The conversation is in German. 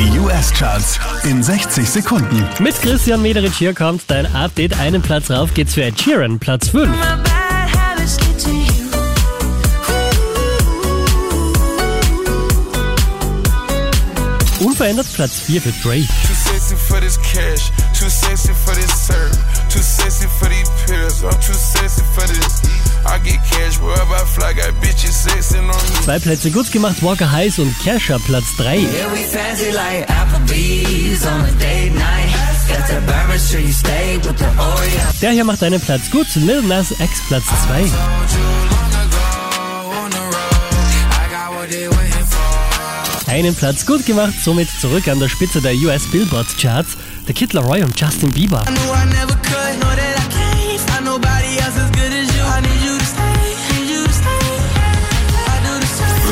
Die US-Charts in 60 Sekunden. Mit Christian Mederich hier kommt dein Update. Einen Platz rauf geht's für Ed Sheeran, Platz 5. My bad habits get to you. Unverändert Platz 4 für Drake. Too sexy for this cash, too Zwei Plätze gut gemacht, Walker Heiss und Kesha, Platz 3. Yeah, we fancy like Applebee's on a date night. Got the Bourbon Street steak with the Oreo. Der hier macht einen Platz gut, Lil Nas X, Platz 2. Told you long ago on the road, I got what they waiting for. Einen Platz gut gemacht, somit zurück an der Spitze der US Billboard Charts, der Kid Laroi und Justin Bieber. I